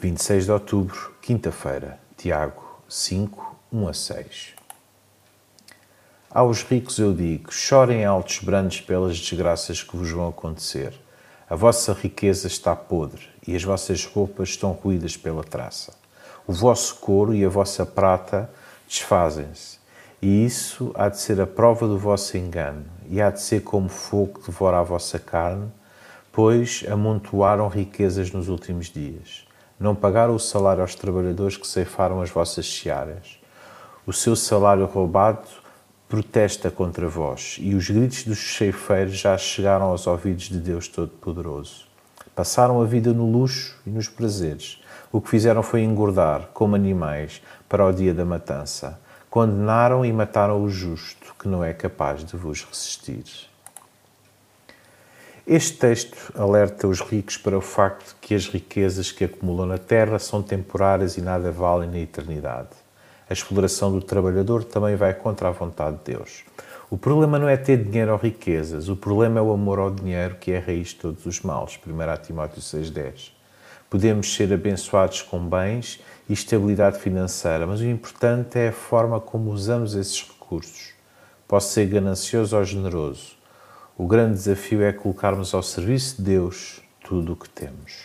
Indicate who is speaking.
Speaker 1: 26 de outubro, quinta-feira, Tiago 5, 1 a 6. Aos ricos eu digo: chorem altos brandos pelas desgraças que vos vão acontecer. A vossa riqueza está podre e as vossas roupas estão ruídas pela traça. O vosso couro e a vossa prata desfazem-se, e isso há de ser a prova do vosso engano, e há de ser como fogo que devora a vossa carne, pois amontoaram riquezas nos últimos dias não pagaram o salário aos trabalhadores que ceifaram as vossas searas. O seu salário roubado protesta contra vós, e os gritos dos ceifeiros já chegaram aos ouvidos de Deus Todo-Poderoso. Passaram a vida no luxo e nos prazeres. O que fizeram foi engordar, como animais, para o dia da matança. Condenaram e mataram o justo, que não é capaz de vos resistir. Este texto alerta os ricos para o facto de que as riquezas que acumulam na terra são temporárias e nada valem na eternidade. A exploração do trabalhador também vai contra a vontade de Deus. O problema não é ter dinheiro ou riquezas, o problema é o amor ao dinheiro, que é a raiz de todos os males. 1 Timóteo 6,10. Podemos ser abençoados com bens e estabilidade financeira, mas o importante é a forma como usamos esses recursos. Posso ser ganancioso ou generoso o grande desafio é colocarmos ao serviço de Deus tudo o que temos.